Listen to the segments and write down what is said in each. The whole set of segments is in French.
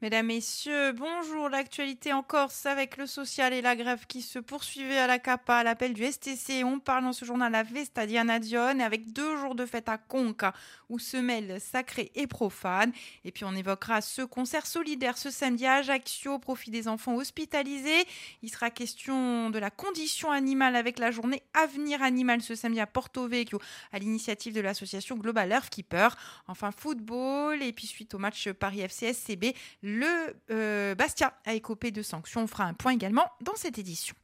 Mesdames, Messieurs, bonjour. L'actualité en Corse avec le social et la grève qui se poursuivait à la CAPA l'appel du STC. On parle dans ce journal à Vesta Dianadion avec deux jours de fête à Conca où se mêlent sacré et profane. Et puis on évoquera ce concert solidaire ce samedi à Ajaccio au profit des enfants hospitalisés. Il sera question de la condition animale avec la journée Avenir Animal ce samedi à Porto Vecchio à l'initiative de l'association Global Earth Keeper. Enfin football et puis suite au match Paris FC SCB, le euh, Bastia a écopé de sanctions. On fera un point également dans cette édition.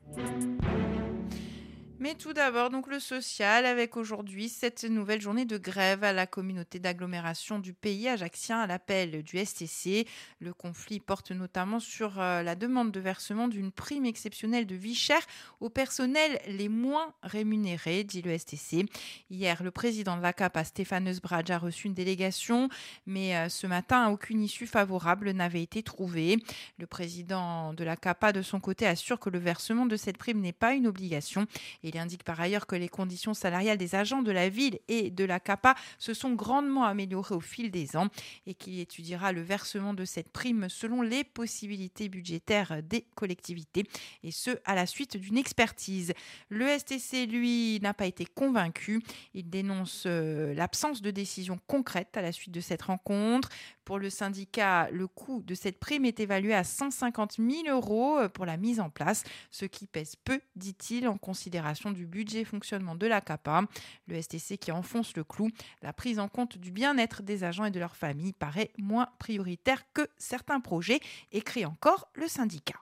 Mais tout d'abord, donc le social, avec aujourd'hui cette nouvelle journée de grève à la communauté d'agglomération du pays ajaxien à l'appel du STC. Le conflit porte notamment sur euh, la demande de versement d'une prime exceptionnelle de vie chère aux personnels les moins rémunérés, dit le STC. Hier, le président de la CAPA, Stéphane Eusbradge, a reçu une délégation, mais euh, ce matin, aucune issue favorable n'avait été trouvée. Le président de la CAPA, de son côté, assure que le versement de cette prime n'est pas une obligation il indique par ailleurs que les conditions salariales des agents de la ville et de la CAPA se sont grandement améliorées au fil des ans et qu'il étudiera le versement de cette prime selon les possibilités budgétaires des collectivités et ce à la suite d'une expertise. Le STC, lui, n'a pas été convaincu. Il dénonce euh, l'absence de décision concrète à la suite de cette rencontre. Pour le syndicat, le coût de cette prime est évalué à 150 000 euros pour la mise en place, ce qui pèse peu, dit-il, en considération du budget fonctionnement de la CAPA. Le STC qui enfonce le clou, la prise en compte du bien-être des agents et de leurs familles paraît moins prioritaire que certains projets, écrit encore le syndicat.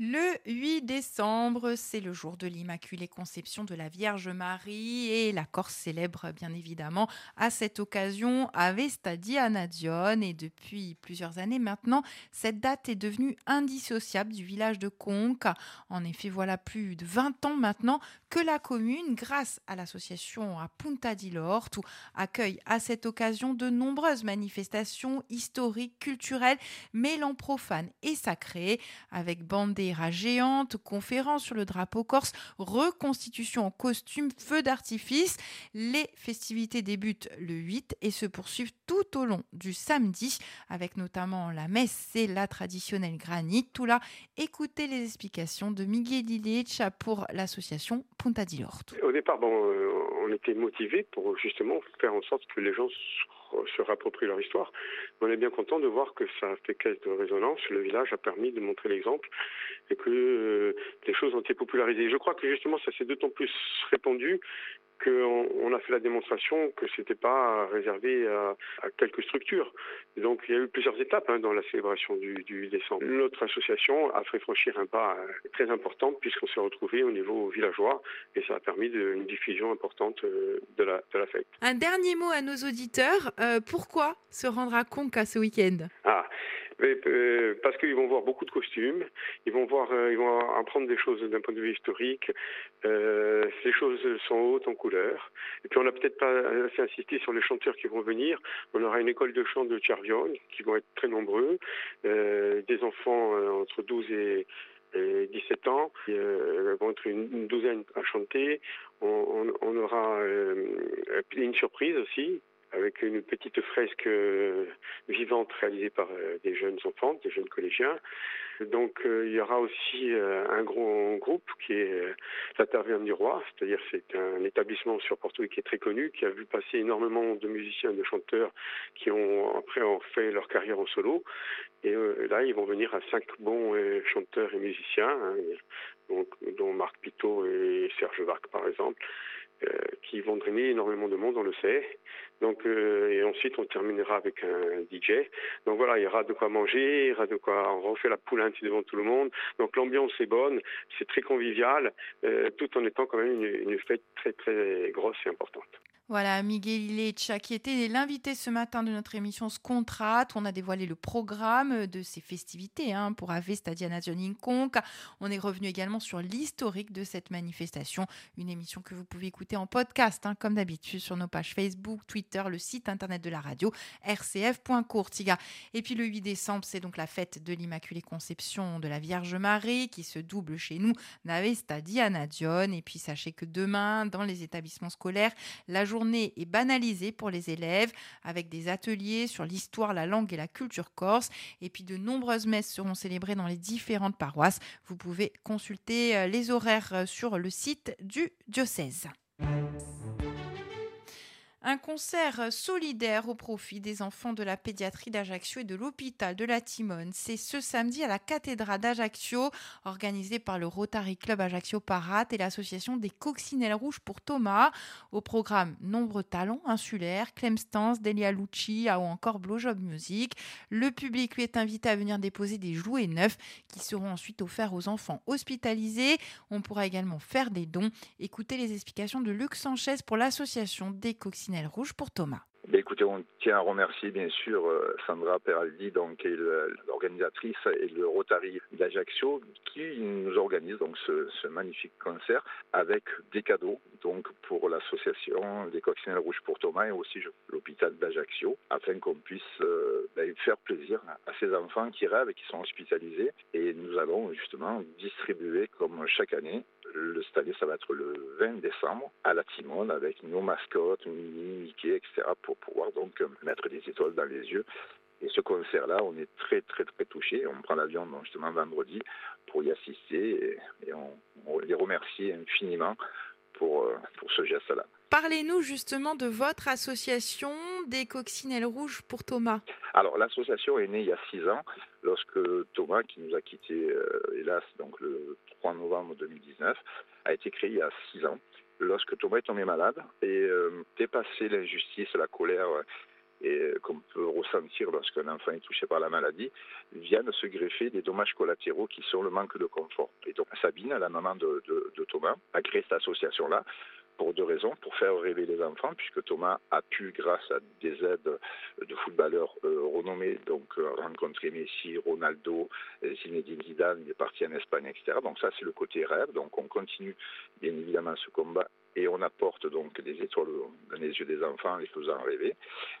Le 8 décembre, c'est le jour de l'Immaculée Conception de la Vierge Marie et la Corse célèbre bien évidemment à cette occasion Avesta Dianadion et depuis plusieurs années maintenant, cette date est devenue indissociable du village de Conca. En effet, voilà plus de 20 ans maintenant que la commune, grâce à l'association à Punta di Lorto, accueille à cette occasion de nombreuses manifestations historiques, culturelles, mêlant profanes et sacrées avec bandés géante, conférence sur le drapeau corse, reconstitution en costume, feu d'artifice. Les festivités débutent le 8 et se poursuivent tout au long du samedi, avec notamment la messe et la traditionnelle granit. Tout là, écoutez les explications de Miguel Ilicha pour l'association Punta di Lorto. Au départ, bon, euh, on était motivé pour justement faire en sorte que les gens se rapproprient leur histoire. On est bien content de voir que ça a fait caisse de résonance. Le village a permis de montrer l'exemple et que euh, les choses ont été popularisées. Je crois que justement ça s'est d'autant plus répandu qu'on on a fait la démonstration que c'était pas réservé à, quelques structures. Donc il y a eu plusieurs étapes hein, dans la célébration du, du, décembre. Notre association a fait franchir un pas euh, très important puisqu'on s'est retrouvé au niveau villageois et ça a permis de, une diffusion importante euh, de la, de la fête. Un dernier mot à nos auditeurs. Euh, pourquoi se rendre à Conca ce week-end? Ah, parce qu'ils vont voir beaucoup de costumes, ils vont voir, euh, ils vont apprendre des choses d'un point de vue historique. Euh, ces choses sont hautes en couleur. Et puis on n'a peut-être pas assez insisté sur les chanteurs qui vont venir. On aura une école de chant de Tchervion qui vont être très nombreux, euh, des enfants euh, entre 12 et et 17 ans, euh, vont être une, douzaine à chanter. On, on, on aura euh, une surprise aussi, avec une petite fresque euh, vivante réalisée par euh, des jeunes enfants, des jeunes collégiens. Donc euh, il y aura aussi un gros groupe qui est la Taverne du Roi, c'est-à-dire c'est un établissement sur Porto qui est très connu, qui a vu passer énormément de musiciens de chanteurs qui ont après ont fait leur carrière en solo. Et là ils vont venir à cinq bons chanteurs et musiciens, hein, dont Marc Pitot et Serge Vac par exemple. Euh, qui vont drainer énormément de monde, on le sait. Donc, euh, et ensuite, on terminera avec un DJ. Donc voilà, il y aura de quoi manger, il y aura de quoi, on refait la poulinte devant tout le monde. Donc l'ambiance est bonne, c'est très convivial, euh, tout en étant quand même une, une fête très très grosse et importante. Voilà, Miguel Ilecha, qui était l'invité ce matin de notre émission Scontrat. On a dévoilé le programme de ces festivités hein, pour Ave Stadia Conca. On est revenu également sur l'historique de cette manifestation, une émission que vous pouvez écouter en podcast, hein, comme d'habitude, sur nos pages Facebook, Twitter, le site internet de la radio, rcf.courtiga. Et puis le 8 décembre, c'est donc la fête de l'Immaculée Conception de la Vierge Marie, qui se double chez nous d'Ave Stadia. Et puis sachez que demain, dans les établissements scolaires, la journée journée est banalisée pour les élèves avec des ateliers sur l'histoire, la langue et la culture corse. Et puis de nombreuses messes seront célébrées dans les différentes paroisses. Vous pouvez consulter euh, les horaires euh, sur le site du diocèse. Un concert solidaire au profit des enfants de la pédiatrie d'Ajaccio et de l'hôpital de la Timone. C'est ce samedi à la cathédrale d'Ajaccio, organisé par le Rotary Club Ajaccio Parat et l'association des Coccinelles Rouges pour Thomas. Au programme, nombreux talents insulaires, Clem Stance, Delia Lucci ou encore Blowjob Music. Le public lui est invité à venir déposer des jouets neufs qui seront ensuite offerts aux enfants hospitalisés. On pourra également faire des dons. Écoutez les explications de Luc Sanchez pour l'association des Coccinelles Ben, écoutez, on tient à remercier bien sûr euh, Sandra Peraldi, donc, l'organisatrice, et le Rotary d'Ajaccio, qui nous organise donc ce, magnifique concert avec des cadeaux, donc pour l'association des Coccinelles Rouges pour Thomas et aussi l'hôpital d'Ajaccio, afin qu'on puisse euh, ben, faire plaisir à ces enfants qui rêvent et qui sont hospitalisés. Et nous allons justement distribuer, comme chaque année, le stade, ça va être le 20 décembre à la Timone avec nos mascottes, Mini, Mickey, etc. pour pouvoir donc mettre des étoiles dans les yeux. Et ce concert-là, on est très très très touchés. On prend l'avion justement vendredi pour y assister et, on, les remercie infiniment pour, euh, pour ce geste-là. Parlez-nous justement de votre association des coccinelles rouges pour Thomas. Alors l'association est née il y a six ans, lorsque Thomas, qui nous a quittés euh, hélas donc le 3 novembre 2019, a été créé il y a six ans. Lorsque Thomas est tombé malade et euh, dépassé l'injustice, la colère et qu'on peut ressentir lorsqu'un enfant est touché par la maladie, viennent se greffer des dommages collatéraux qui sont le manque de confort. Et donc Sabine, la maman de, Thomas, a créé cette association-là pour deux raisons. Pour faire rêver les enfants, puisque Thomas a pu, grâce à des aides de footballeurs euh, renommés, donc euh, rencontrer Messi, Ronaldo, euh, Zinedine Zidane, il est parti en Espagne, etc. Donc ça, c'est le côté rêve. Donc on continue bien évidemment ce combat et on apporte donc des étoiles dans les yeux des enfants, les faisant rêver.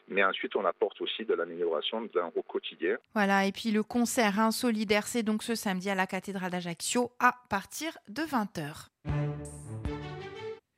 Mais ensuite, on apporte aussi de l'amélioration au quotidien. Voilà, et puis le concert hein, c'est donc ce samedi à la cathédrale d'Ajaccio à partir de 20h.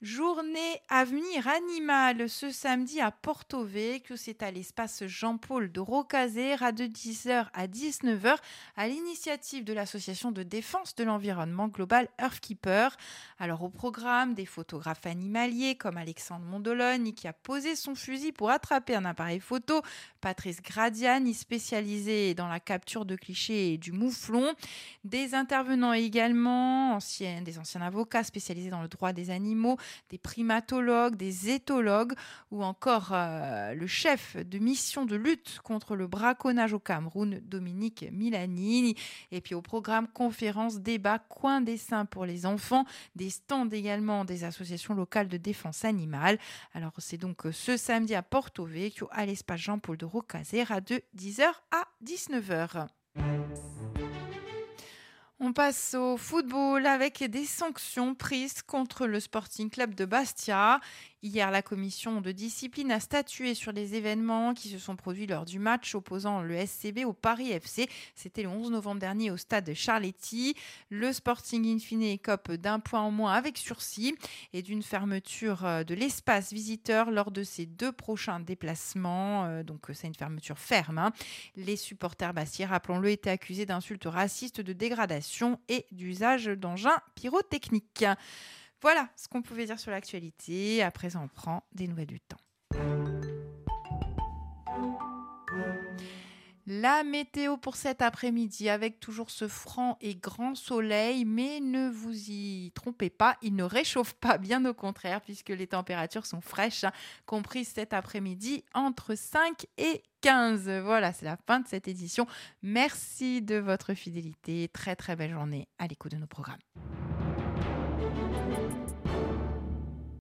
Journée Avenir Animal. Ce samedi à Porto Vecchio, c'est à l'espace Jean-Paul de Rocazera de 10h à 19h à l'initiative de l'association de défense de l'environnement global Earthkeeper. Alors au programme des photographes animaliers comme Alexandre Mondologne qui a posé son fusil pour attraper un appareil photo, Patrice Gradiani spécialisé dans la capture de clichés et du mouflon, des intervenants également, des anciens avocats spécialisés dans le droit des animaux, des primatologues, des éthologues ou encore euh, le chef de mission de lutte contre le braconnage au Cameroun, Dominique Milanini. Et puis au programme conférence, débat, coin dessin pour les enfants, des stands également des associations locales de défense animale. Alors c'est donc euh, ce samedi à Porto Vecchio à l'espace Jean-Paul de Rocazera de 10h à 19h. On passe au football avec des sanctions prises contre le Sporting Club de Bastia. Hier, la commission de discipline a statué sur les événements qui se sont produits lors du match opposant le SCB au Paris FC. C'était le 11 novembre dernier au stade Charletti. Le Sporting Infine écope d'un point en moins avec sursis et d'une fermeture euh, de l'espace visiteur lors de ses deux prochains déplacements. Euh, donc, c'est une fermeture ferme. Hein. Les supporters bastiers, rappelons-le, étaient accusés d'insultes racistes, de dégradation et d'usage d'engins pyrotechniques. Voilà ce qu'on pouvait dire sur l'actualité. À présent, on prend des nouvelles du temps. La météo pour cet après-midi avec toujours ce franc et grand soleil, mais ne vous y trompez pas, il ne réchauffe pas, bien au contraire, puisque les températures sont fraîches, hein, comprises cet après-midi entre 5 et 15. Voilà, c'est la fin de cette édition. Merci de votre fidélité. Très très belle journée à l'écoute de nos programmes.